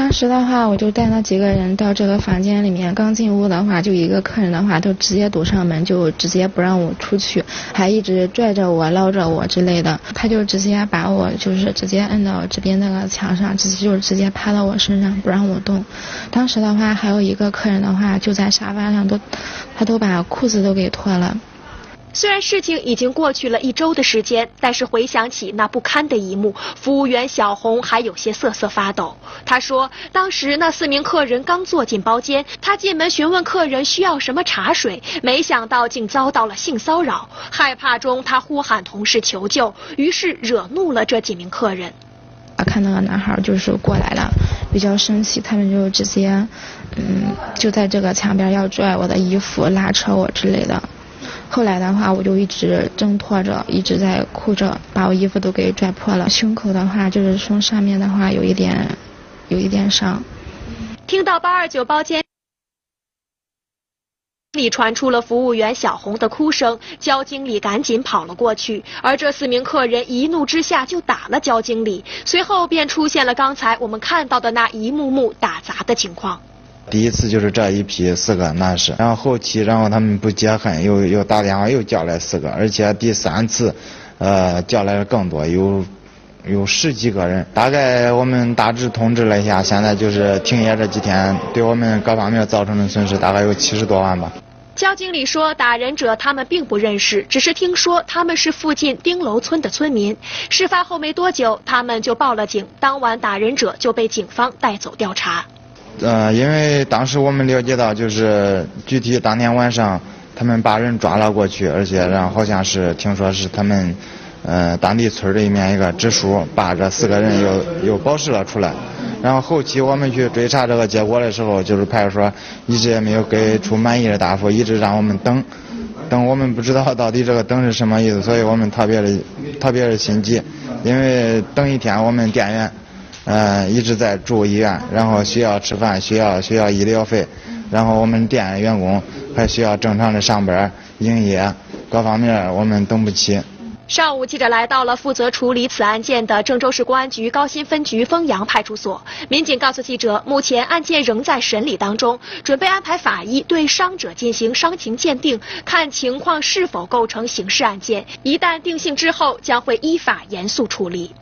当时的话，我就带那几个人到这个房间里面，刚进屋的话，就一个客人的话，就直接堵上门，就直接不让我出去，还一直拽着我、捞着我之类的。他就直接把我就是直接摁到这边那个墙上，直接就直接趴到我身上，不让我动。当时的话，还有一个客人的话，就在沙发上都，他都把裤子都给脱了。虽然事情已经过去了一周的时间，但是回想起那不堪的一幕，服务员小红还有些瑟瑟发抖。她说，当时那四名客人刚坐进包间，她进门询问客人需要什么茶水，没想到竟遭到了性骚扰。害怕中，她呼喊同事求救，于是惹怒了这几名客人。啊看那个男孩就是过来了，比较生气，他们就直接，嗯，就在这个墙边要拽我的衣服、拉扯我之类的。后来的话，我就一直挣脱着，一直在哭着，把我衣服都给拽破了。胸口的话，就是从上面的话有一点，有一点伤。听到八二九包间里传出了服务员小红的哭声，焦经理赶紧跑了过去，而这四名客人一怒之下就打了焦经理，随后便出现了刚才我们看到的那一幕幕打砸的情况。第一次就是这一批四个男士，然后后期，然后他们不解恨，又又打电话又叫来四个，而且第三次，呃，叫来了更多，有有十几个人。大概我们大致通知了一下，现在就是停业这几天，对我们各方面造成的损失大概有七十多万吧。焦经理说，打人者他们并不认识，只是听说他们是附近丁楼村的村民。事发后没多久，他们就报了警，当晚打人者就被警方带走调查。呃，因为当时我们了解到，就是具体当天晚上他们把人抓了过去，而且然后好像是听说是他们呃当地村里面一个支书把这四个人又又保释了出来。然后后期我们去追查这个结果的时候，就是派出所一直也没有给出满意的答复，一直让我们等，等我们不知道到底这个等是什么意思，所以我们特别的特别的心急，因为等一天我们店员。嗯，一直在住医院，然后需要吃饭，需要需要医疗费，然后我们店员工还需要正常的上班、营业，各方面我们等不起。上午，记者来到了负责处理此案件的郑州市公安局高新分局丰阳派出所，民警告诉记者，目前案件仍在审理当中，准备安排法医对伤者进行伤情鉴定，看情况是否构成刑事案件，一旦定性之后，将会依法严肃处理。